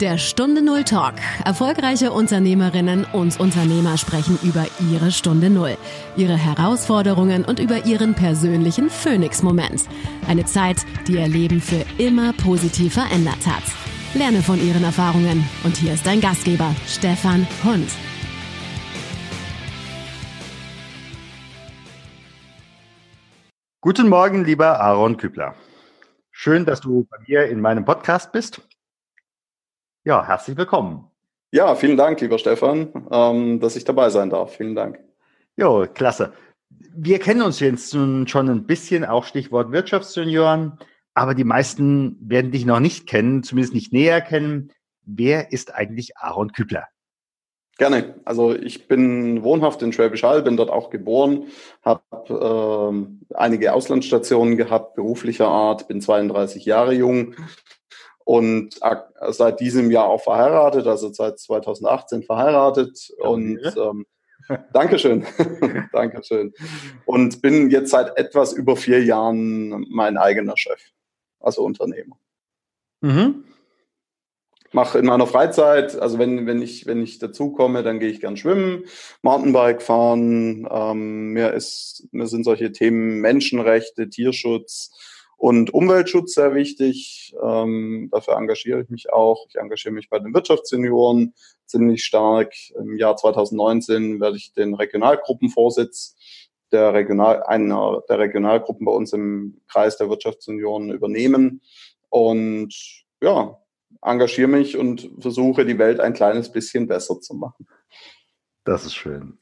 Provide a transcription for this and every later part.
Der Stunde Null Talk. Erfolgreiche Unternehmerinnen und Unternehmer sprechen über ihre Stunde Null, ihre Herausforderungen und über ihren persönlichen Phoenix-Moment. Eine Zeit, die ihr Leben für immer positiv verändert hat. Lerne von ihren Erfahrungen. Und hier ist dein Gastgeber, Stefan Hund. Guten Morgen, lieber Aaron Kübler. Schön, dass du bei mir in meinem Podcast bist. Ja, herzlich willkommen. Ja, vielen Dank, lieber Stefan, ähm, dass ich dabei sein darf. Vielen Dank. Jo, klasse. Wir kennen uns jetzt nun schon ein bisschen, auch Stichwort Wirtschaftsjunioren, aber die meisten werden dich noch nicht kennen, zumindest nicht näher kennen. Wer ist eigentlich Aaron Kübler? Gerne. Also ich bin wohnhaft in Schwäbisch Hall, bin dort auch geboren, habe äh, einige Auslandsstationen gehabt, beruflicher Art, bin 32 Jahre jung und seit diesem Jahr auch verheiratet, also seit 2018 verheiratet ja, und ähm, Dankeschön, Dankeschön. Und bin jetzt seit etwas über vier Jahren mein eigener Chef, also Unternehmer. Mhm. Mache in meiner Freizeit, also wenn, wenn ich, wenn ich dazukomme, dann gehe ich gern schwimmen, Mountainbike fahren. Ähm, mir, ist, mir sind solche Themen Menschenrechte, Tierschutz, und Umweltschutz sehr wichtig. Ähm, dafür engagiere ich mich auch. Ich engagiere mich bei den Wirtschaftssenioren ziemlich stark. Im Jahr 2019 werde ich den Regionalgruppenvorsitz der Regional, einer der Regionalgruppen bei uns im Kreis der Wirtschaftssenioren übernehmen. Und ja, engagiere mich und versuche die Welt ein kleines bisschen besser zu machen. Das ist schön.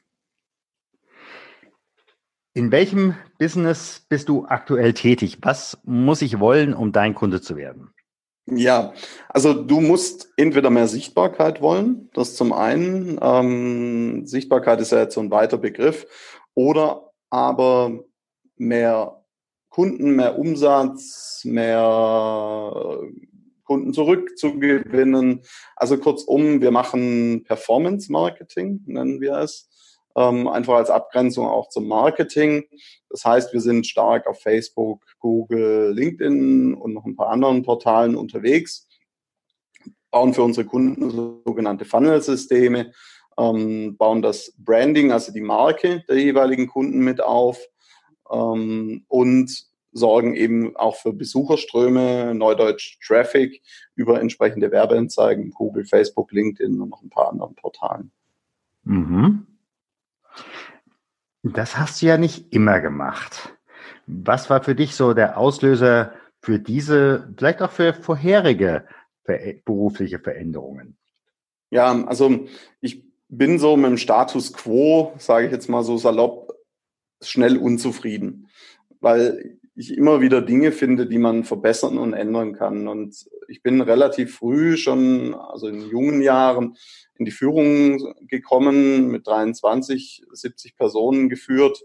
In welchem Business bist du aktuell tätig? Was muss ich wollen, um dein Kunde zu werden? Ja, also du musst entweder mehr Sichtbarkeit wollen, das zum einen. Ähm, Sichtbarkeit ist ja jetzt so ein weiter Begriff. Oder aber mehr Kunden, mehr Umsatz, mehr Kunden zurückzugewinnen. Also kurzum, wir machen Performance Marketing, nennen wir es ähm, einfach als Abgrenzung auch zum Marketing. Das heißt, wir sind stark auf Facebook, Google, LinkedIn und noch ein paar anderen Portalen unterwegs, bauen für unsere Kunden sogenannte Funnel-Systeme, ähm, bauen das Branding, also die Marke der jeweiligen Kunden mit auf ähm, und sorgen eben auch für Besucherströme, Neudeutsch Traffic über entsprechende Werbeanzeigen, Google, Facebook, LinkedIn und noch ein paar anderen Portalen. Mhm. Das hast du ja nicht immer gemacht. Was war für dich so der Auslöser für diese, vielleicht auch für vorherige berufliche Veränderungen? Ja, also ich bin so mit dem Status quo, sage ich jetzt mal so salopp, schnell unzufrieden, weil ich immer wieder Dinge finde, die man verbessern und ändern kann. Und ich bin relativ früh schon, also in jungen Jahren, in die Führung gekommen, mit 23, 70 Personen geführt.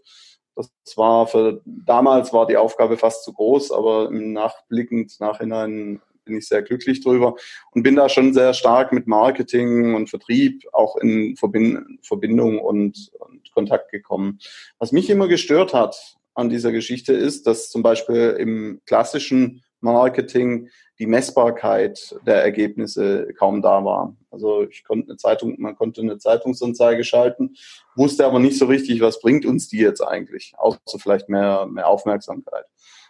Das war für damals war die Aufgabe fast zu groß, aber im Nachblickend, Nachhinein bin ich sehr glücklich drüber und bin da schon sehr stark mit Marketing und Vertrieb auch in Verbindung und, und Kontakt gekommen. Was mich immer gestört hat an dieser Geschichte ist, dass zum Beispiel im klassischen Marketing die Messbarkeit der Ergebnisse kaum da war. Also ich konnte eine Zeitung, man konnte eine Zeitungsanzeige schalten, wusste aber nicht so richtig, was bringt uns die jetzt eigentlich, außer vielleicht mehr, mehr Aufmerksamkeit.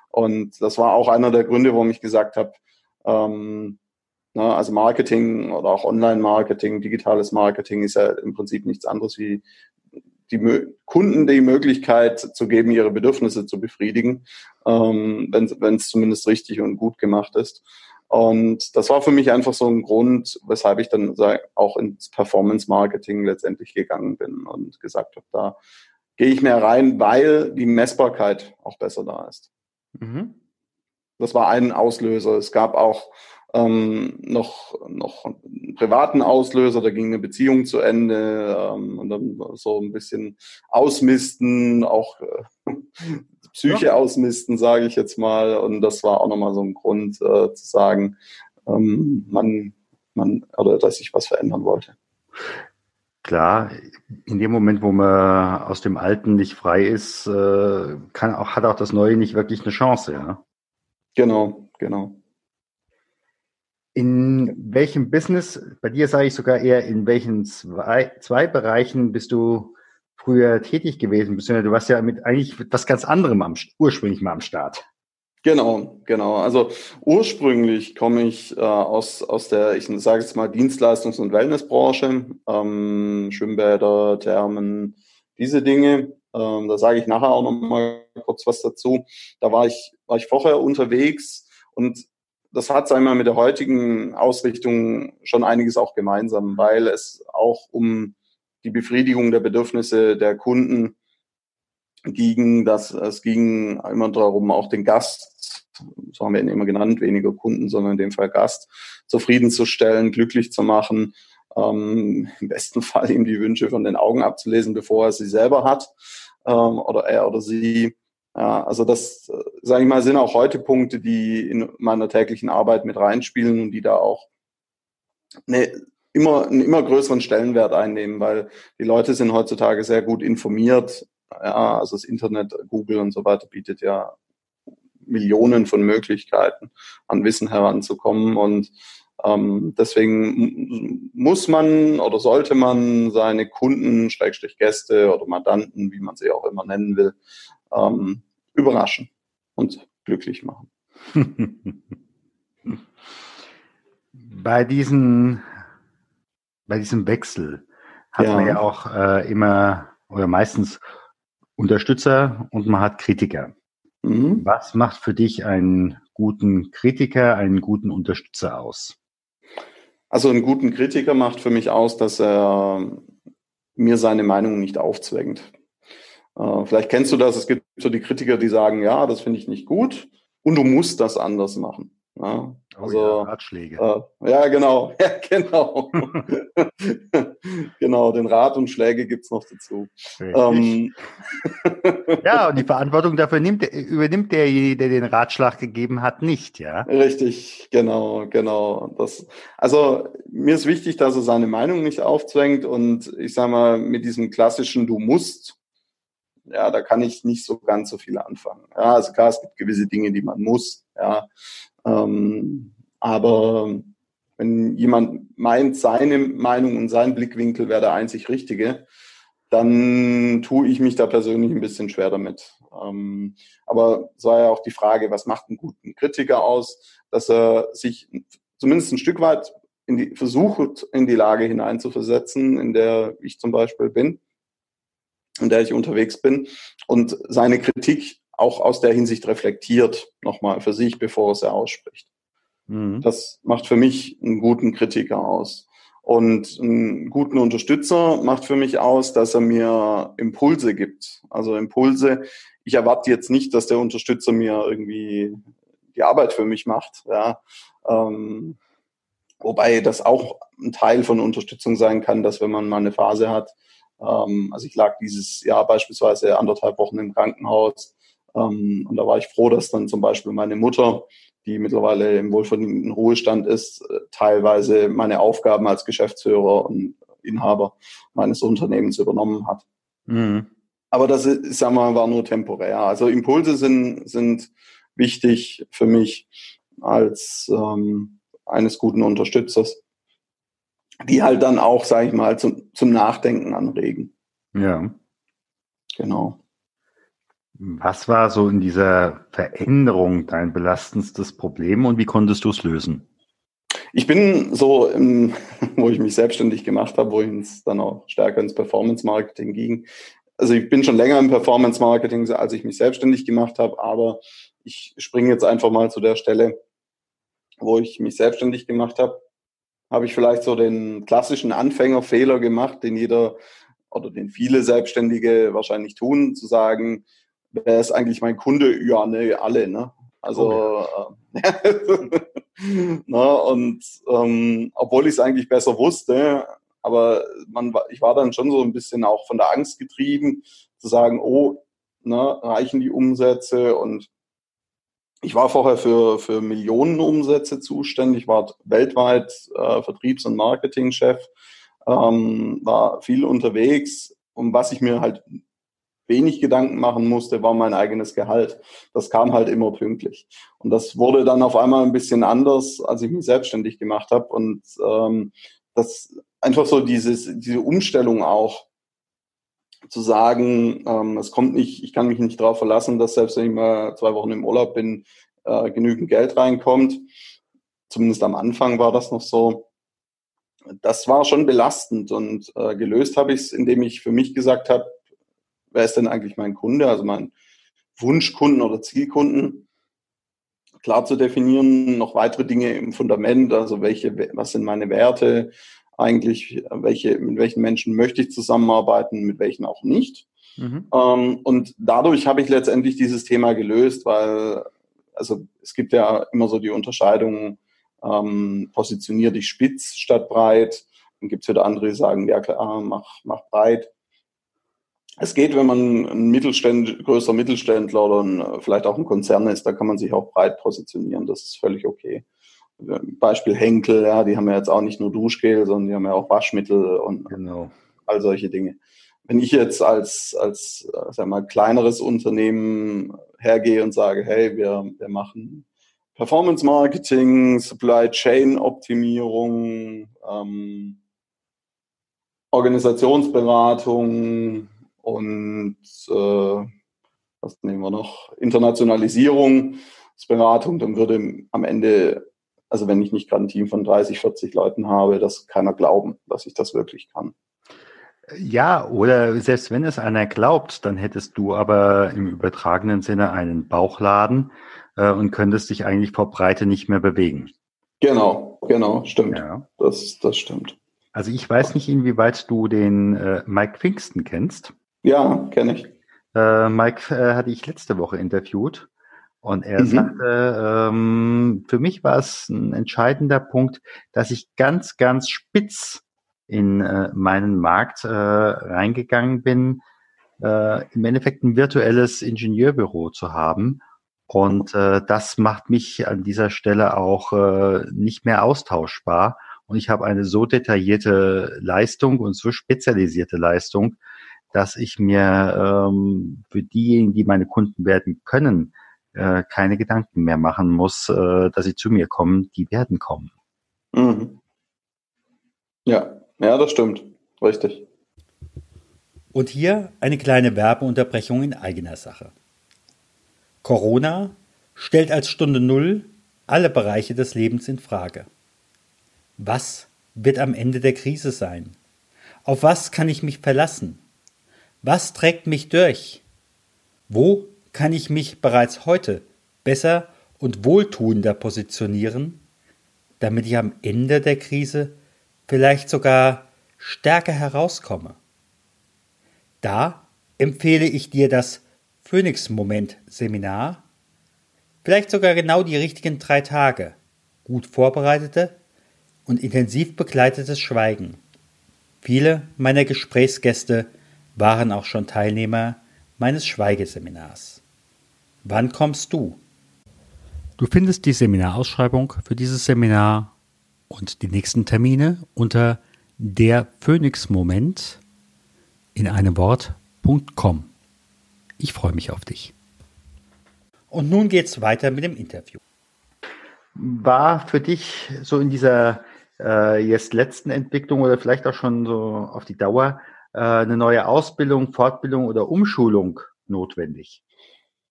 Und das war auch einer der Gründe, warum ich gesagt habe, ähm, na, also Marketing oder auch Online-Marketing, digitales Marketing ist ja im Prinzip nichts anderes wie die Kunden die Möglichkeit zu geben, ihre Bedürfnisse zu befriedigen, ähm, wenn es zumindest richtig und gut gemacht ist. Und das war für mich einfach so ein Grund, weshalb ich dann auch ins Performance Marketing letztendlich gegangen bin und gesagt habe, da gehe ich mehr rein, weil die Messbarkeit auch besser da ist. Mhm. Das war ein Auslöser. Es gab auch ähm, noch, noch einen privaten Auslöser, da ging eine Beziehung zu Ende ähm, und dann so ein bisschen ausmisten, auch äh, Psyche ja. ausmisten, sage ich jetzt mal. Und das war auch nochmal so ein Grund äh, zu sagen, ähm, man, man, oder dass ich was verändern wollte. Klar, in dem Moment, wo man aus dem Alten nicht frei ist, äh, kann auch, hat auch das Neue nicht wirklich eine Chance, ja. Genau, genau. In welchem Business, bei dir sage ich sogar eher, in welchen zwei, zwei Bereichen bist du früher tätig gewesen? Du warst ja mit eigentlich was ganz anderem am, ursprünglich mal am Start. Genau, genau. Also ursprünglich komme ich äh, aus, aus der, ich sage jetzt mal, Dienstleistungs- und Wellnessbranche, ähm, Schwimmbäder, Thermen, diese Dinge. Ähm, da sage ich nachher auch noch mal kurz was dazu. Da war ich, war ich vorher unterwegs und das hat, sagen wir mal, mit der heutigen Ausrichtung schon einiges auch gemeinsam, weil es auch um die Befriedigung der Bedürfnisse der Kunden ging, dass es ging immer darum, auch den Gast, so haben wir ihn immer genannt, weniger Kunden, sondern in dem Fall Gast, zufriedenzustellen, glücklich zu machen, ähm, im besten Fall ihm die Wünsche von den Augen abzulesen, bevor er sie selber hat ähm, oder er oder sie. Ja, also das, äh, sage ich mal, sind auch heute Punkte, die in meiner täglichen Arbeit mit reinspielen und die da auch eine, immer, einen immer größeren Stellenwert einnehmen, weil die Leute sind heutzutage sehr gut informiert. Ja, also das Internet, Google und so weiter bietet ja Millionen von Möglichkeiten, an Wissen heranzukommen und ähm, deswegen muss man oder sollte man seine Kunden, Schrägstrich Gäste oder Mandanten, wie man sie auch immer nennen will, ähm, überraschen und glücklich machen. bei diesen, bei diesem Wechsel hat ja. man ja auch äh, immer oder meistens Unterstützer und man hat Kritiker. Mhm. Was macht für dich einen guten Kritiker, einen guten Unterstützer aus? Also einen guten Kritiker macht für mich aus, dass er mir seine Meinung nicht aufzwängt. Äh, vielleicht kennst du das, es gibt so die Kritiker, die sagen, ja, das finde ich nicht gut und du musst das anders machen. Ja, oh also, ja, Ratschläge. Äh, ja, genau. Ja, genau. genau, den Rat und Schläge gibt's noch dazu. Ähm. ja, und die Verantwortung dafür nimmt, übernimmt derjenige, der den Ratschlag gegeben hat, nicht, ja? Richtig, genau, genau. Das, also mir ist wichtig, dass er seine Meinung nicht aufzwängt und ich sage mal, mit diesem klassischen Du musst, ja, da kann ich nicht so ganz so viel anfangen. Ja, also klar, es gibt gewisse Dinge, die man muss, ja. Ähm, aber wenn jemand meint, seine Meinung und sein Blickwinkel wäre der einzig richtige, dann tue ich mich da persönlich ein bisschen schwer damit. Ähm, aber es war ja auch die Frage, was macht einen guten Kritiker aus, dass er sich zumindest ein Stück weit in die, versucht, in die Lage hineinzuversetzen, in der ich zum Beispiel bin, in der ich unterwegs bin und seine Kritik auch aus der Hinsicht reflektiert, nochmal für sich, bevor es er ausspricht. Mhm. Das macht für mich einen guten Kritiker aus. Und einen guten Unterstützer macht für mich aus, dass er mir Impulse gibt. Also Impulse, ich erwarte jetzt nicht, dass der Unterstützer mir irgendwie die Arbeit für mich macht. Ja. Ähm, wobei das auch ein Teil von Unterstützung sein kann, dass wenn man mal eine Phase hat, ähm, also ich lag dieses Jahr beispielsweise anderthalb Wochen im Krankenhaus, ähm, und da war ich froh, dass dann zum Beispiel meine Mutter, die mittlerweile im wohlverdienten Ruhestand ist, äh, teilweise meine Aufgaben als Geschäftsführer und Inhaber meines Unternehmens übernommen hat. Mhm. Aber das ist, wir mal, war nur temporär. Also Impulse sind, sind wichtig für mich als ähm, eines guten Unterstützers, die halt dann auch, sage ich mal, zum, zum Nachdenken anregen. Ja. Genau. Was war so in dieser Veränderung dein belastendstes Problem und wie konntest du es lösen? Ich bin so, im, wo ich mich selbstständig gemacht habe, wo es dann auch stärker ins Performance-Marketing ging. Also ich bin schon länger im Performance-Marketing, als ich mich selbstständig gemacht habe, aber ich springe jetzt einfach mal zu der Stelle, wo ich mich selbstständig gemacht habe. Habe ich vielleicht so den klassischen Anfängerfehler gemacht, den jeder oder den viele Selbstständige wahrscheinlich tun, zu sagen, wer ist eigentlich mein Kunde? Ja, ne, alle, ne? Also, oh, ja. äh, ne, und ähm, obwohl ich es eigentlich besser wusste, aber man, ich war dann schon so ein bisschen auch von der Angst getrieben, zu sagen, oh, ne, reichen die Umsätze und ich war vorher für, für Millionen Umsätze zuständig, war weltweit äh, Vertriebs- und Marketingchef, ähm, war viel unterwegs. Und was ich mir halt wenig Gedanken machen musste, war mein eigenes Gehalt. Das kam halt immer pünktlich. Und das wurde dann auf einmal ein bisschen anders, als ich mich selbstständig gemacht habe. Und ähm, das einfach so dieses, diese Umstellung auch zu sagen, ähm, es kommt nicht, ich kann mich nicht darauf verlassen, dass selbst wenn ich mal zwei Wochen im Urlaub bin, äh, genügend Geld reinkommt. Zumindest am Anfang war das noch so. Das war schon belastend und äh, gelöst habe ich es, indem ich für mich gesagt habe, wer ist denn eigentlich mein Kunde, also mein Wunschkunden oder Zielkunden, klar zu definieren, noch weitere Dinge im Fundament, also welche, was sind meine Werte, eigentlich, welche, mit welchen Menschen möchte ich zusammenarbeiten, mit welchen auch nicht. Mhm. Ähm, und dadurch habe ich letztendlich dieses Thema gelöst, weil, also es gibt ja immer so die Unterscheidung, ähm, positionier dich spitz statt breit. Dann gibt es wieder andere, die sagen, ja klar, mach, mach breit. Es geht, wenn man ein Mittelständ, größer Mittelständler oder ein, vielleicht auch ein Konzern ist, da kann man sich auch breit positionieren. Das ist völlig okay. Beispiel Henkel, ja, die haben ja jetzt auch nicht nur Duschgel, sondern die haben ja auch Waschmittel und genau. all solche Dinge. Wenn ich jetzt als, als sag mal, kleineres Unternehmen hergehe und sage, hey, wir, wir machen Performance Marketing, Supply Chain Optimierung, ähm, Organisationsberatung, und äh, was nehmen wir noch? Internationalisierung, Beratung, dann würde am Ende, also wenn ich nicht gerade ein Team von 30, 40 Leuten habe, das keiner glauben, dass ich das wirklich kann. Ja, oder selbst wenn es einer glaubt, dann hättest du aber im übertragenen Sinne einen Bauchladen äh, und könntest dich eigentlich vor Breite nicht mehr bewegen. Genau, genau, stimmt. Ja. Das, das stimmt. Also ich weiß nicht, inwieweit du den äh, Mike Pfingsten kennst. Ja, kenne ich. Äh, Mike äh, hatte ich letzte Woche interviewt und er mhm. sagte, ähm, für mich war es ein entscheidender Punkt, dass ich ganz, ganz spitz in äh, meinen Markt äh, reingegangen bin, äh, im Endeffekt ein virtuelles Ingenieurbüro zu haben. Und äh, das macht mich an dieser Stelle auch äh, nicht mehr austauschbar. Und ich habe eine so detaillierte Leistung und so spezialisierte Leistung, dass ich mir ähm, für diejenigen, die meine Kunden werden können, äh, keine Gedanken mehr machen muss, äh, dass sie zu mir kommen, die werden kommen. Mhm. Ja, ja, das stimmt. Richtig. Und hier eine kleine Werbeunterbrechung in eigener Sache. Corona stellt als Stunde Null alle Bereiche des Lebens in Frage. Was wird am Ende der Krise sein? Auf was kann ich mich verlassen? Was trägt mich durch? Wo kann ich mich bereits heute besser und wohltuender positionieren, damit ich am Ende der Krise vielleicht sogar stärker herauskomme? Da empfehle ich dir das Phoenix-Moment-Seminar, vielleicht sogar genau die richtigen drei Tage, gut vorbereitete und intensiv begleitetes Schweigen. Viele meiner Gesprächsgäste waren auch schon Teilnehmer meines Schweigeseminars. Wann kommst du? Du findest die Seminarausschreibung für dieses Seminar und die nächsten Termine unter der Phoenix-Moment in einem Wort.com. Ich freue mich auf dich. Und nun geht's weiter mit dem Interview. War für dich so in dieser äh, jetzt letzten Entwicklung oder vielleicht auch schon so auf die Dauer eine neue Ausbildung, Fortbildung oder Umschulung notwendig?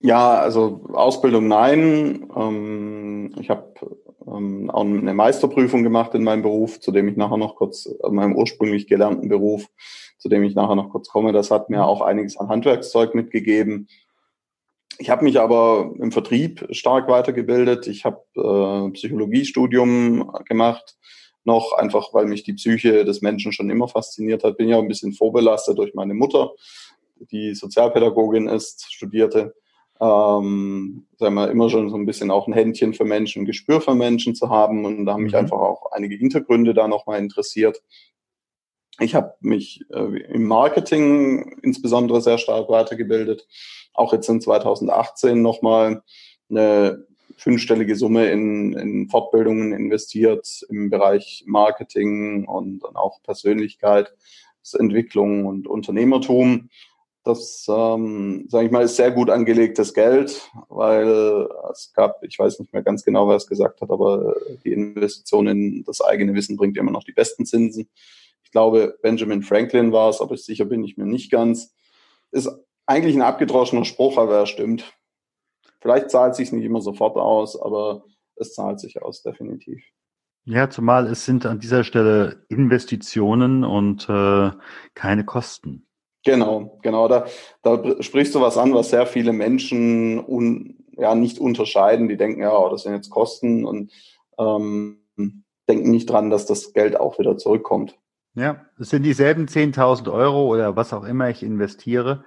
Ja, also Ausbildung nein. Ähm, ich habe ähm, auch eine Meisterprüfung gemacht in meinem Beruf, zu dem ich nachher noch kurz, äh, meinem ursprünglich gelernten Beruf, zu dem ich nachher noch kurz komme. Das hat mir auch einiges an Handwerkszeug mitgegeben. Ich habe mich aber im Vertrieb stark weitergebildet. Ich habe äh, Psychologiestudium gemacht noch, einfach weil mich die Psyche des Menschen schon immer fasziniert hat. Bin ja ein bisschen vorbelastet durch meine Mutter, die Sozialpädagogin ist, studierte. Ähm, sagen wir, immer schon so ein bisschen auch ein Händchen für Menschen, ein Gespür für Menschen zu haben. Und da haben mich mhm. einfach auch einige Hintergründe da nochmal interessiert. Ich habe mich äh, im Marketing insbesondere sehr stark weitergebildet. Auch jetzt in 2018 nochmal eine fünfstellige Summe in, in Fortbildungen investiert im Bereich Marketing und dann auch Persönlichkeitsentwicklung und Unternehmertum. Das, ähm, sage ich mal, ist sehr gut angelegtes Geld, weil es gab, ich weiß nicht mehr ganz genau, wer es gesagt hat, aber die Investition in das eigene Wissen bringt immer noch die besten Zinsen. Ich glaube, Benjamin Franklin war es, aber sicher bin ich mir nicht ganz. Ist eigentlich ein abgedroschener Spruch, aber er stimmt. Vielleicht zahlt sich nicht immer sofort aus, aber es zahlt sich aus, definitiv. Ja, zumal es sind an dieser Stelle Investitionen und äh, keine Kosten. Genau, genau. Da, da sprichst du was an, was sehr viele Menschen un, ja, nicht unterscheiden. Die denken, ja, oh, das sind jetzt Kosten und ähm, denken nicht dran, dass das Geld auch wieder zurückkommt. Ja, es sind dieselben 10.000 Euro oder was auch immer ich investiere.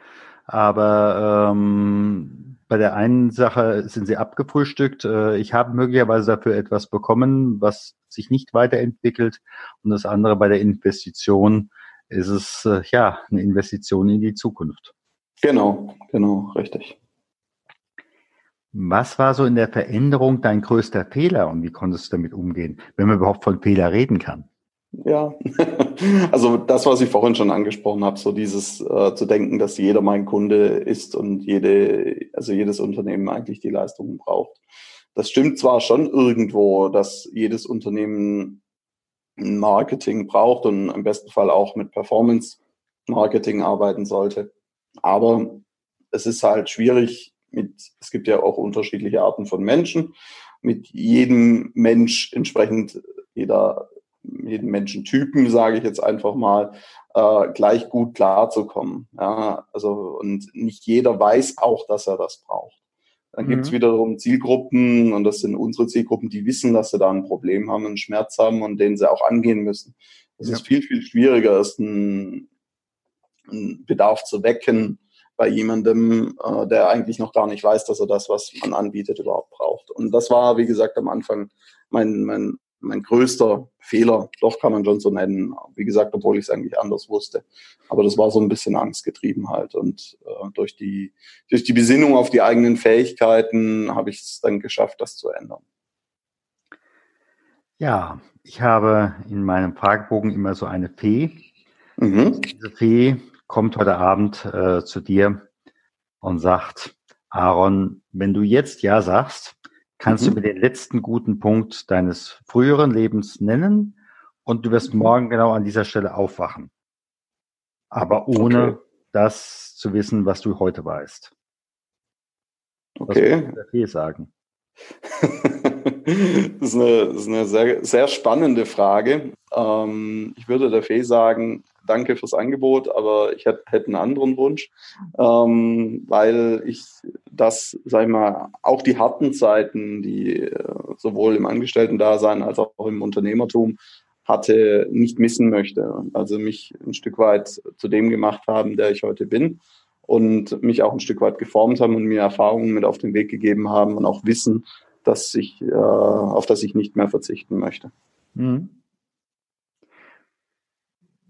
Aber ähm, bei der einen Sache sind sie abgefrühstückt. Äh, ich habe möglicherweise dafür etwas bekommen, was sich nicht weiterentwickelt. Und das andere bei der Investition ist es äh, ja eine Investition in die Zukunft. Genau, genau, richtig. Was war so in der Veränderung dein größter Fehler und wie konntest du damit umgehen, wenn man überhaupt von Fehler reden kann? Ja, also das, was ich vorhin schon angesprochen habe, so dieses äh, zu denken, dass jeder mein Kunde ist und jede, also jedes Unternehmen eigentlich die Leistungen braucht. Das stimmt zwar schon irgendwo, dass jedes Unternehmen Marketing braucht und im besten Fall auch mit Performance Marketing arbeiten sollte. Aber es ist halt schwierig mit, es gibt ja auch unterschiedliche Arten von Menschen, mit jedem Mensch entsprechend jeder jeden Menschentypen, sage ich jetzt einfach mal, äh, gleich gut klarzukommen. Ja, also und nicht jeder weiß auch, dass er das braucht. Dann mhm. gibt's wiederum Zielgruppen und das sind unsere Zielgruppen, die wissen, dass sie da ein Problem haben, einen Schmerz haben und den sie auch angehen müssen. Es ja. ist viel, viel schwieriger, ist ein, ein Bedarf zu wecken bei jemandem, äh, der eigentlich noch gar nicht weiß, dass er das, was man anbietet, überhaupt braucht. Und das war, wie gesagt, am Anfang mein, mein mein größter Fehler, doch kann man schon so nennen. Wie gesagt, obwohl ich es eigentlich anders wusste. Aber das war so ein bisschen angstgetrieben halt. Und äh, durch, die, durch die Besinnung auf die eigenen Fähigkeiten habe ich es dann geschafft, das zu ändern. Ja, ich habe in meinem Fragebogen immer so eine Fee. Mhm. Diese Fee kommt heute Abend äh, zu dir und sagt, Aaron, wenn du jetzt Ja sagst, Kannst mhm. du mir den letzten guten Punkt deines früheren Lebens nennen und du wirst mhm. morgen genau an dieser Stelle aufwachen. Aber ohne okay. das zu wissen, was du heute weißt. Okay. Was der sagen? das ist eine, das ist eine sehr, sehr spannende Frage. Ähm, ich würde der Fee sagen, danke fürs Angebot, aber ich hätte, hätte einen anderen Wunsch, ähm, weil ich das, sag ich mal, auch die harten Zeiten, die äh, sowohl im Angestellten-Dasein als auch im Unternehmertum hatte, nicht missen möchte. Also mich ein Stück weit zu dem gemacht haben, der ich heute bin und mich auch ein Stück weit geformt haben und mir Erfahrungen mit auf den Weg gegeben haben und auch Wissen, dass ich, äh, auf das ich nicht mehr verzichten möchte. Mhm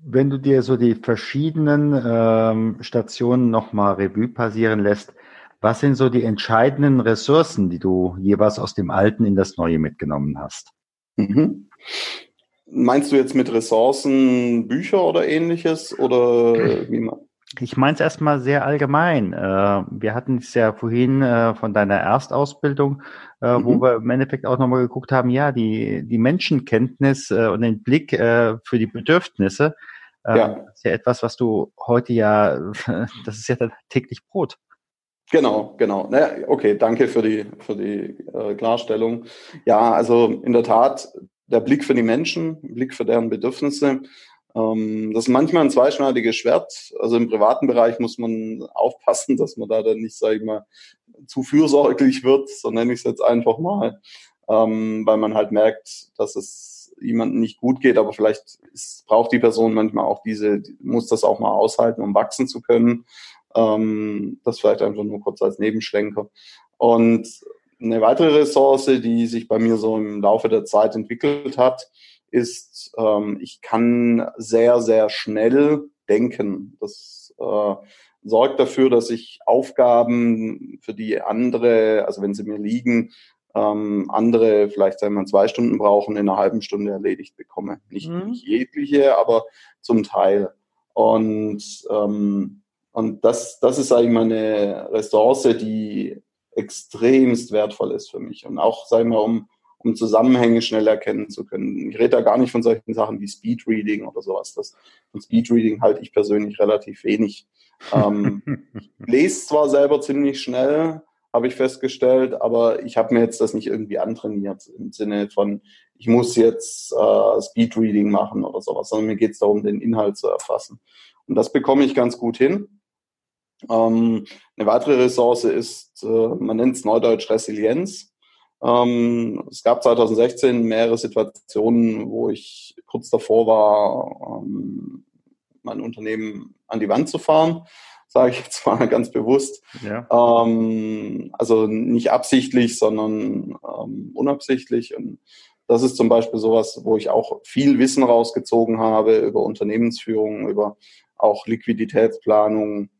wenn du dir so die verschiedenen ähm, Stationen nochmal Revue passieren lässt, was sind so die entscheidenden Ressourcen, die du jeweils aus dem Alten in das Neue mitgenommen hast? Mhm. Meinst du jetzt mit Ressourcen Bücher oder ähnliches? Oder wie man? Ich meine es erstmal sehr allgemein. Äh, wir hatten es ja vorhin äh, von deiner Erstausbildung, äh, mhm. wo wir im Endeffekt auch nochmal geguckt haben, ja, die, die Menschenkenntnis und den Blick für die Bedürfnisse, ja. Ist ja etwas, was du heute ja, das ist ja dein täglich Brot. Genau, genau. Naja, okay, danke für die, für die Klarstellung. Ja, also in der Tat, der Blick für die Menschen, Blick für deren Bedürfnisse, das ist manchmal ein zweischneidiges Schwert. Also im privaten Bereich muss man aufpassen, dass man da dann nicht, sage ich mal, zu fürsorglich wird, so nenne ich es jetzt einfach mal, ähm, weil man halt merkt, dass es jemandem nicht gut geht, aber vielleicht ist, braucht die Person manchmal auch diese, muss das auch mal aushalten, um wachsen zu können. Ähm, das vielleicht einfach nur kurz als Nebenschlenker. Und eine weitere Ressource, die sich bei mir so im Laufe der Zeit entwickelt hat, ist, ähm, ich kann sehr, sehr schnell denken. Das äh, sorgt dafür, dass ich Aufgaben, für die andere, also wenn sie mir liegen, ähm, andere vielleicht sagen wir zwei Stunden brauchen, in einer halben Stunde erledigt bekomme. Nicht, mhm. nicht jegliche, aber zum Teil. Und ähm, Und das, das ist eigentlich meine Ressource, die extremst wertvoll ist für mich. Und auch, sagen wir, um, um Zusammenhänge schnell erkennen zu können. Ich rede da gar nicht von solchen Sachen wie Speedreading oder sowas. Das, von Speedreading halte ich persönlich relativ wenig. ähm, lese zwar selber ziemlich schnell, habe ich festgestellt, aber ich habe mir jetzt das nicht irgendwie antrainiert im Sinne von, ich muss jetzt äh, Speedreading machen oder sowas, sondern mir geht es darum, den Inhalt zu erfassen. Und das bekomme ich ganz gut hin. Ähm, eine weitere Ressource ist, äh, man nennt es Neudeutsch Resilienz. Ähm, es gab 2016 mehrere Situationen, wo ich kurz davor war, ähm, mein Unternehmen an die Wand zu fahren sage ich jetzt mal ganz bewusst. Ja. Ähm, also nicht absichtlich, sondern ähm, unabsichtlich. Und das ist zum Beispiel sowas, wo ich auch viel Wissen rausgezogen habe über Unternehmensführung, über auch Liquiditätsplanung,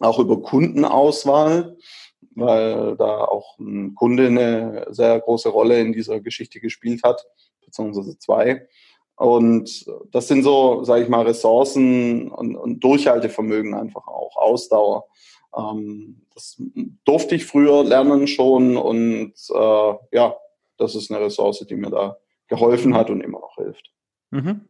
auch über Kundenauswahl, weil da auch ein Kunde eine sehr große Rolle in dieser Geschichte gespielt hat, beziehungsweise zwei. Und das sind so, sage ich mal, Ressourcen und, und, Durchhaltevermögen einfach auch, Ausdauer. Ähm, das durfte ich früher lernen schon und äh, ja, das ist eine Ressource, die mir da geholfen hat und immer noch hilft. Mhm.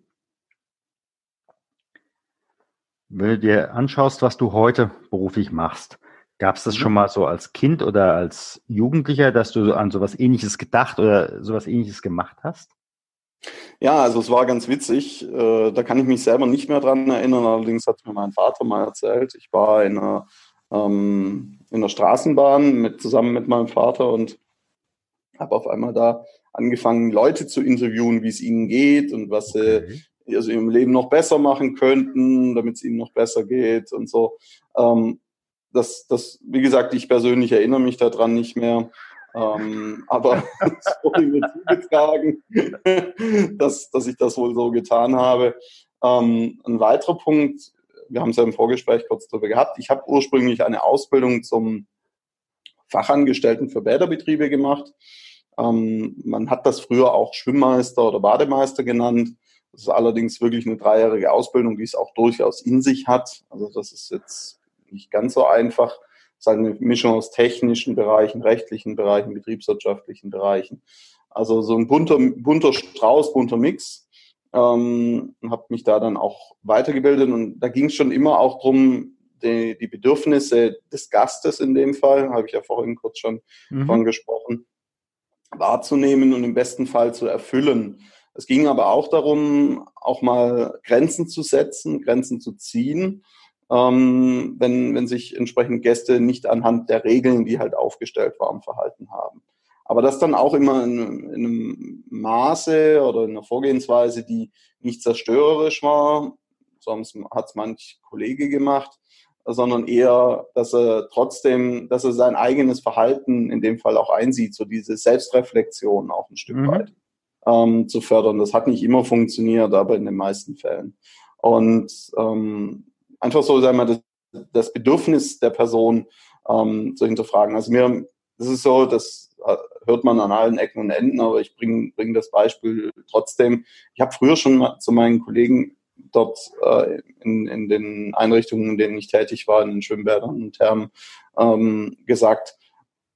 Wenn du dir anschaust, was du heute beruflich machst, gab es das mhm. schon mal so als Kind oder als Jugendlicher, dass du an sowas ähnliches gedacht oder sowas ähnliches gemacht hast? Ja, also es war ganz witzig. Äh, da kann ich mich selber nicht mehr dran erinnern. Allerdings hat mir mein Vater mal erzählt. Ich war in einer, ähm, in einer Straßenbahn mit, zusammen mit meinem Vater und habe auf einmal da angefangen, Leute zu interviewen, wie es ihnen geht und was sie also im Leben noch besser machen könnten, damit es ihnen noch besser geht und so. Ähm, das, das, wie gesagt, ich persönlich erinnere mich daran nicht mehr. Ähm, aber es wurde mir zugetragen, dass, dass ich das wohl so getan habe. Ähm, ein weiterer Punkt, wir haben es ja im Vorgespräch kurz darüber gehabt, ich habe ursprünglich eine Ausbildung zum Fachangestellten für Bäderbetriebe gemacht. Ähm, man hat das früher auch Schwimmmeister oder Bademeister genannt. Das ist allerdings wirklich eine dreijährige Ausbildung, die es auch durchaus in sich hat. Also das ist jetzt nicht ganz so einfach sagen eine Mischung aus technischen Bereichen, rechtlichen Bereichen, betriebswirtschaftlichen Bereichen. Also so ein bunter, bunter Strauß, bunter Mix. Ähm, habe mich da dann auch weitergebildet und da ging es schon immer auch drum, die, die Bedürfnisse des Gastes in dem Fall, habe ich ja vorhin kurz schon mhm. von gesprochen, wahrzunehmen und im besten Fall zu erfüllen. Es ging aber auch darum, auch mal Grenzen zu setzen, Grenzen zu ziehen ähm, wenn, wenn sich entsprechend Gäste nicht anhand der Regeln, die halt aufgestellt waren, verhalten haben. Aber das dann auch immer in, in einem Maße oder in einer Vorgehensweise, die nicht zerstörerisch war, sonst hat es manch Kollege gemacht, sondern eher, dass er trotzdem, dass er sein eigenes Verhalten in dem Fall auch einsieht, so diese Selbstreflexion auch ein Stück mhm. weit ähm, zu fördern. Das hat nicht immer funktioniert, aber in den meisten Fällen. Und ähm, einfach so, sagen wir, das, das Bedürfnis der Person ähm, zu hinterfragen. Also mir, das ist so, das äh, hört man an allen Ecken und Enden, aber ich bringe bring das Beispiel trotzdem. Ich habe früher schon mal zu meinen Kollegen dort äh, in, in den Einrichtungen, in denen ich tätig war, in den Schwimmbädern und Thermen, ähm, gesagt,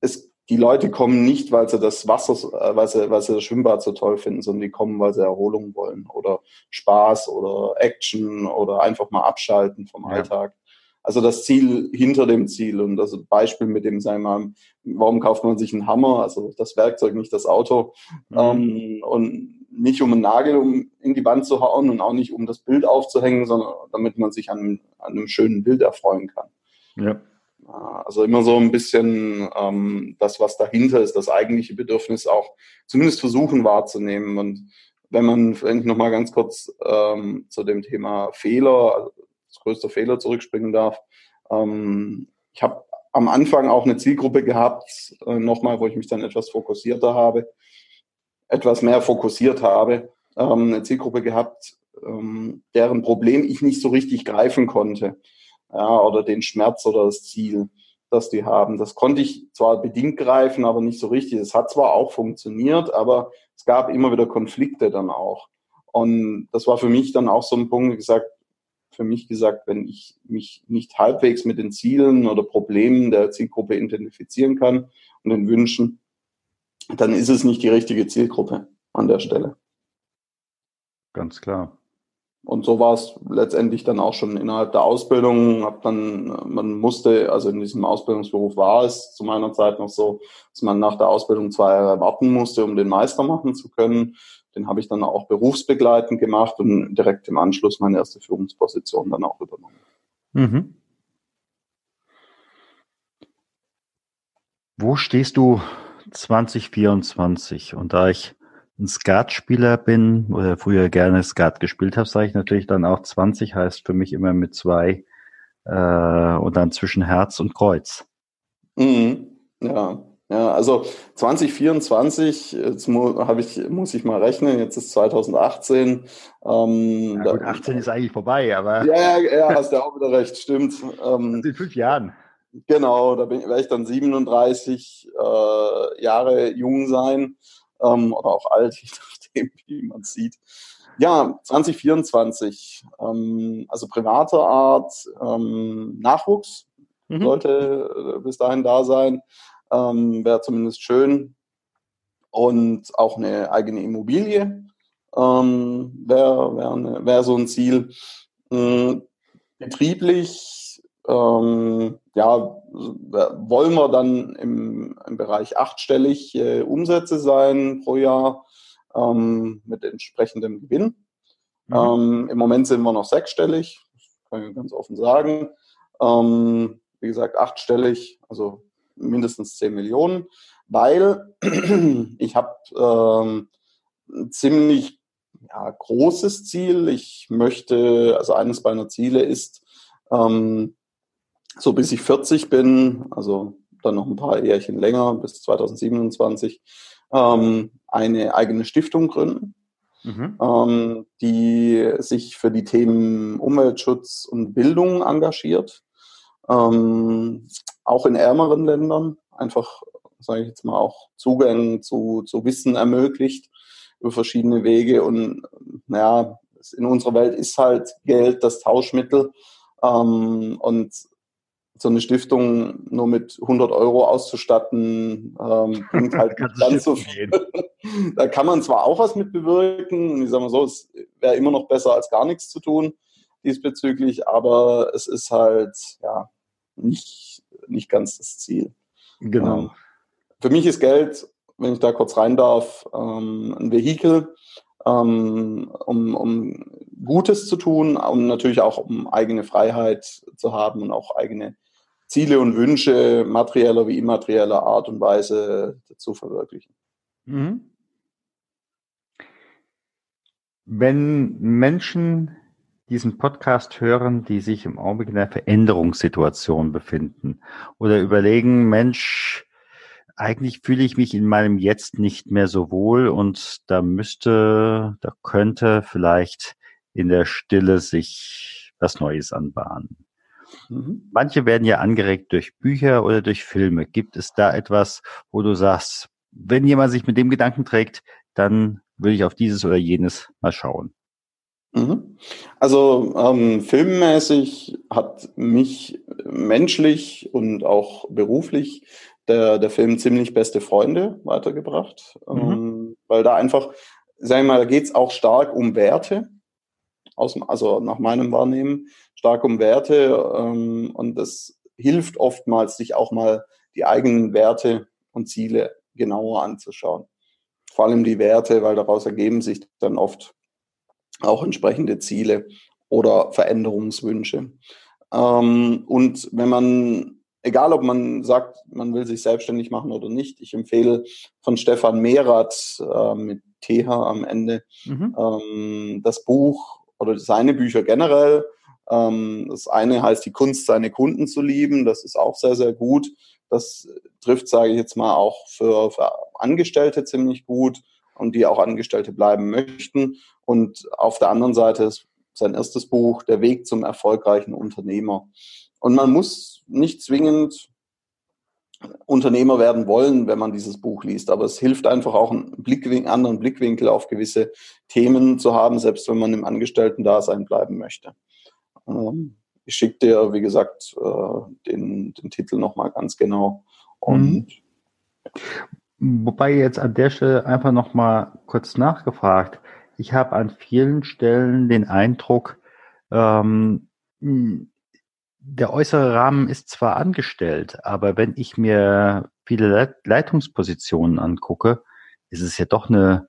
es die Leute kommen nicht, weil sie das Wasser, äh, weil sie, weil sie das Schwimmbad so toll finden, sondern die kommen, weil sie Erholung wollen oder Spaß oder Action oder einfach mal abschalten vom ja. Alltag. Also das Ziel hinter dem Ziel und das Beispiel mit dem, sagen wir mal, warum kauft man sich einen Hammer, also das Werkzeug, nicht das Auto, mhm. ähm, und nicht um einen Nagel um in die Wand zu hauen und auch nicht um das Bild aufzuhängen, sondern damit man sich an, an einem schönen Bild erfreuen kann. Ja. Also immer so ein bisschen ähm, das, was dahinter ist, das eigentliche Bedürfnis auch zumindest versuchen wahrzunehmen. Und wenn man, ich nochmal ganz kurz ähm, zu dem Thema Fehler, also das größte Fehler zurückspringen darf, ähm, ich habe am Anfang auch eine Zielgruppe gehabt, äh, nochmal, wo ich mich dann etwas fokussierter habe, etwas mehr fokussiert habe, ähm, eine Zielgruppe gehabt, ähm, deren Problem ich nicht so richtig greifen konnte ja, oder den Schmerz oder das Ziel, das die haben. Das konnte ich zwar bedingt greifen, aber nicht so richtig. Es hat zwar auch funktioniert, aber es gab immer wieder Konflikte dann auch. Und das war für mich dann auch so ein Punkt, gesagt, für mich gesagt, wenn ich mich nicht halbwegs mit den Zielen oder Problemen der Zielgruppe identifizieren kann und den Wünschen, dann ist es nicht die richtige Zielgruppe an der Stelle. Ganz klar. Und so war es letztendlich dann auch schon innerhalb der Ausbildung. Hab dann, man musste, also in diesem Ausbildungsberuf war es zu meiner Zeit noch so, dass man nach der Ausbildung zwei Jahre warten musste, um den Meister machen zu können. Den habe ich dann auch berufsbegleitend gemacht und direkt im Anschluss meine erste Führungsposition dann auch übernommen. Mhm. Wo stehst du 2024? Und da ich ein Skatspieler bin oder früher gerne Skat gespielt habe, sage ich natürlich dann auch 20 heißt für mich immer mit zwei äh, und dann zwischen Herz und Kreuz. Mhm. Ja, ja, also 2024, jetzt mu hab ich, muss ich mal rechnen, jetzt ist 2018. Ähm, ja, gut, 18 ist eigentlich vorbei, aber. Ja, ja, ja hast du auch wieder recht, stimmt. Ähm, in fünf Jahren. Genau, da werde ich dann 37 äh, Jahre jung sein ähm, oder auch alt, je nachdem, wie man sieht. Ja, 2024, ähm, also privater Art, ähm, Nachwuchs mhm. sollte äh, bis dahin da sein ähm, wäre zumindest schön. Und auch eine eigene Immobilie ähm, wäre wär wär so ein Ziel. Ähm, betrieblich, ähm, ja, wollen wir dann im, im Bereich achtstellig äh, Umsätze sein pro Jahr ähm, mit entsprechendem Gewinn. Mhm. Ähm, Im Moment sind wir noch sechsstellig, kann ich ganz offen sagen. Ähm, wie gesagt, achtstellig, also mindestens 10 Millionen, weil ich habe ähm, ein ziemlich ja, großes Ziel. Ich möchte, also eines meiner Ziele ist, ähm, so bis ich 40 bin, also dann noch ein paar Jährchen länger, bis 2027, ähm, eine eigene Stiftung gründen, mhm. ähm, die sich für die Themen Umweltschutz und Bildung engagiert. Ähm, auch in ärmeren Ländern einfach, sage ich jetzt mal, auch Zugang zu, zu Wissen ermöglicht über verschiedene Wege. Und naja, in unserer Welt ist halt Geld das Tauschmittel. Ähm, und so eine Stiftung nur mit 100 Euro auszustatten, ähm, bringt halt nicht ganz so viel. da kann man zwar auch was mit bewirken, ich sage mal so, es wäre immer noch besser als gar nichts zu tun diesbezüglich, aber es ist halt ja nicht nicht ganz das Ziel. Genau. Ähm, für mich ist Geld, wenn ich da kurz rein darf, ähm, ein Vehikel, ähm, um, um Gutes zu tun und natürlich auch um eigene Freiheit zu haben und auch eigene Ziele und Wünsche materieller wie immaterieller Art und Weise zu verwirklichen. Mhm. Wenn Menschen diesen Podcast hören, die sich im Augenblick in einer Veränderungssituation befinden oder überlegen, Mensch, eigentlich fühle ich mich in meinem Jetzt nicht mehr so wohl und da müsste, da könnte vielleicht in der Stille sich was Neues anbahnen. Mhm. Manche werden ja angeregt durch Bücher oder durch Filme. Gibt es da etwas, wo du sagst, wenn jemand sich mit dem Gedanken trägt, dann würde ich auf dieses oder jenes mal schauen? Mhm. Also ähm, filmmäßig hat mich menschlich und auch beruflich der, der Film ziemlich beste Freunde weitergebracht, mhm. ähm, weil da einfach, sagen wir mal, da geht's auch stark um Werte, aus, also nach meinem Wahrnehmen, stark um Werte ähm, und das hilft oftmals, sich auch mal die eigenen Werte und Ziele genauer anzuschauen. Vor allem die Werte, weil daraus ergeben sich dann oft auch entsprechende Ziele oder Veränderungswünsche. Ähm, und wenn man, egal ob man sagt, man will sich selbstständig machen oder nicht, ich empfehle von Stefan Mehrath äh, mit TH am Ende mhm. ähm, das Buch oder seine Bücher generell. Ähm, das eine heißt Die Kunst, seine Kunden zu lieben. Das ist auch sehr, sehr gut. Das trifft, sage ich jetzt mal, auch für, für Angestellte ziemlich gut und die auch Angestellte bleiben möchten. Und auf der anderen Seite ist sein erstes Buch, Der Weg zum erfolgreichen Unternehmer. Und man muss nicht zwingend Unternehmer werden wollen, wenn man dieses Buch liest. Aber es hilft einfach auch, einen Blickwinkel, anderen Blickwinkel auf gewisse Themen zu haben, selbst wenn man im Angestellten-Dasein bleiben möchte. Ähm, ich schicke dir, wie gesagt, äh, den, den Titel nochmal ganz genau. Und mhm. Wobei jetzt an der Stelle einfach nochmal kurz nachgefragt. Ich habe an vielen Stellen den Eindruck, ähm, der äußere Rahmen ist zwar angestellt, aber wenn ich mir viele Leitungspositionen angucke, ist es ja doch eine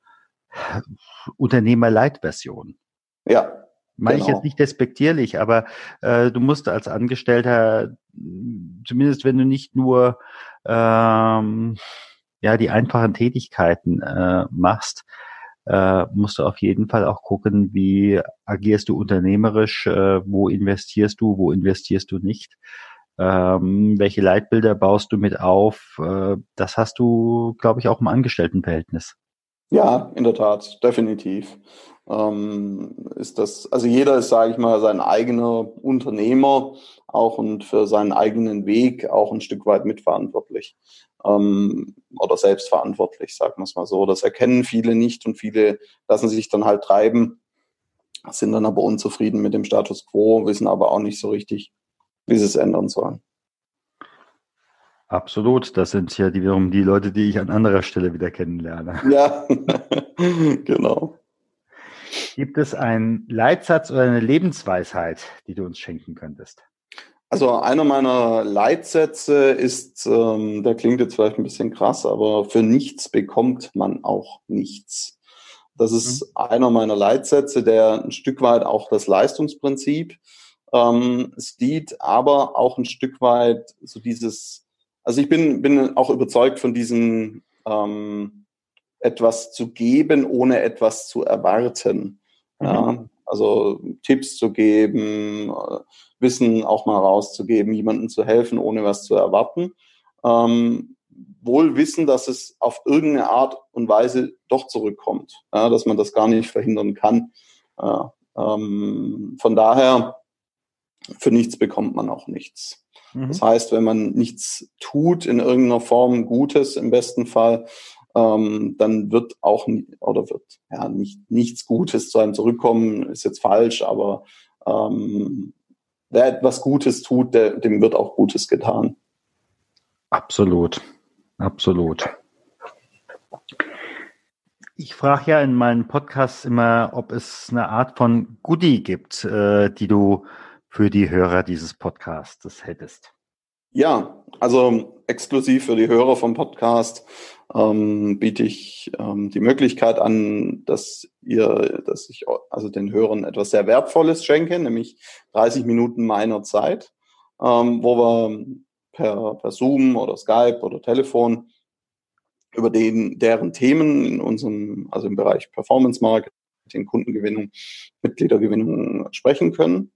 Unternehmerleitversion. Ja. Meine genau. ich jetzt nicht despektierlich, aber äh, du musst als Angestellter, zumindest wenn du nicht nur ähm, ja die einfachen Tätigkeiten äh, machst, äh, musst du auf jeden Fall auch gucken, wie agierst du unternehmerisch, äh, wo investierst du, wo investierst du nicht, ähm, welche Leitbilder baust du mit auf. Äh, das hast du, glaube ich, auch im Angestelltenverhältnis. Ja, in der Tat, definitiv. Ähm, ist das, also jeder ist, sage ich mal, sein eigener Unternehmer auch und für seinen eigenen Weg auch ein Stück weit mitverantwortlich ähm, oder selbstverantwortlich, sagen wir es mal so. Das erkennen viele nicht und viele lassen sich dann halt treiben, sind dann aber unzufrieden mit dem Status quo, wissen aber auch nicht so richtig, wie sie es ändern sollen. Absolut, das sind ja die, wiederum die Leute, die ich an anderer Stelle wieder kennenlerne. Ja, genau. Gibt es einen Leitsatz oder eine Lebensweisheit, die du uns schenken könntest? Also einer meiner Leitsätze ist, ähm, der klingt jetzt vielleicht ein bisschen krass, aber für nichts bekommt man auch nichts. Das ist mhm. einer meiner Leitsätze, der ein Stück weit auch das Leistungsprinzip ähm, sieht, aber auch ein Stück weit so dieses, also ich bin, bin auch überzeugt von diesem ähm, etwas zu geben, ohne etwas zu erwarten. Mhm. Ja, also Tipps zu geben, äh, Wissen auch mal rauszugeben, jemandem zu helfen, ohne was zu erwarten. Ähm, wohl wissen, dass es auf irgendeine Art und Weise doch zurückkommt, ja, dass man das gar nicht verhindern kann. Ja, ähm, von daher, für nichts bekommt man auch nichts. Mhm. Das heißt, wenn man nichts tut, in irgendeiner Form Gutes im besten Fall, ähm, dann wird auch oder wird ja nicht nichts Gutes zu einem zurückkommen, ist jetzt falsch, aber ähm, wer etwas Gutes tut, der, dem wird auch Gutes getan. Absolut, absolut. Ich frage ja in meinen Podcasts immer, ob es eine Art von Goodie gibt, äh, die du für die Hörer dieses Podcasts hättest. Ja, also exklusiv für die Hörer vom Podcast ähm, biete ich ähm, die Möglichkeit an, dass ihr, dass ich also den Hörern etwas sehr Wertvolles schenke, nämlich 30 Minuten meiner Zeit, ähm, wo wir per, per Zoom oder Skype oder Telefon über den, deren Themen in unserem, also im Bereich Performance Marketing, Kundengewinnung, Mitgliedergewinnung sprechen können,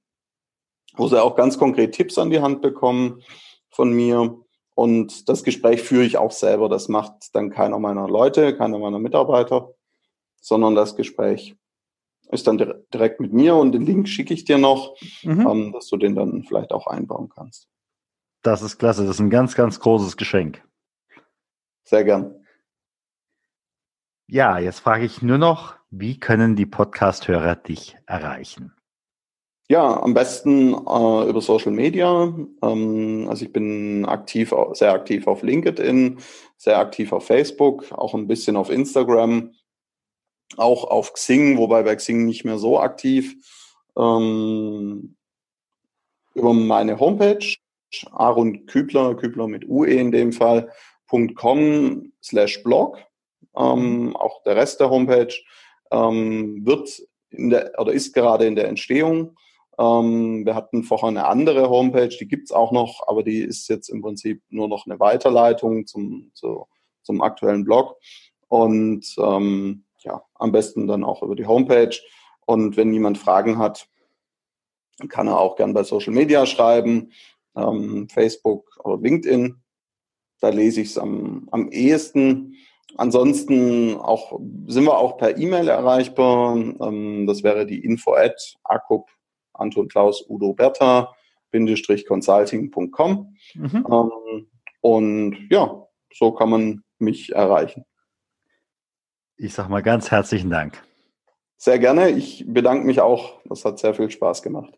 wo sie auch ganz konkret Tipps an die Hand bekommen von mir und das Gespräch führe ich auch selber. Das macht dann keiner meiner Leute, keiner meiner Mitarbeiter, sondern das Gespräch ist dann direkt mit mir und den Link schicke ich dir noch, mhm. ähm, dass du den dann vielleicht auch einbauen kannst. Das ist klasse. Das ist ein ganz, ganz großes Geschenk. Sehr gern. Ja, jetzt frage ich nur noch, wie können die Podcast-Hörer dich erreichen? Ja, am besten äh, über Social Media. Ähm, also ich bin aktiv, sehr aktiv auf LinkedIn, sehr aktiv auf Facebook, auch ein bisschen auf Instagram, auch auf Xing, wobei bei Xing nicht mehr so aktiv. Ähm, über meine Homepage, Aaron Kübler, Kübler mit UE in dem Fall, .com slash blog. Ähm, auch der Rest der Homepage ähm, wird in der, oder ist gerade in der Entstehung. Ähm, wir hatten vorher eine andere Homepage, die gibt's auch noch, aber die ist jetzt im Prinzip nur noch eine Weiterleitung zum, zu, zum aktuellen Blog. Und ähm, ja, am besten dann auch über die Homepage. Und wenn jemand Fragen hat, kann er auch gern bei Social Media schreiben, ähm, Facebook oder LinkedIn. Da lese ich es am, am ehesten. Ansonsten auch, sind wir auch per E-Mail erreichbar. Ähm, das wäre die info at akup Anton Klaus Udo Bertha consulting.com. Mhm. Ähm, und ja, so kann man mich erreichen. Ich sage mal ganz herzlichen Dank. Sehr gerne. Ich bedanke mich auch. Das hat sehr viel Spaß gemacht.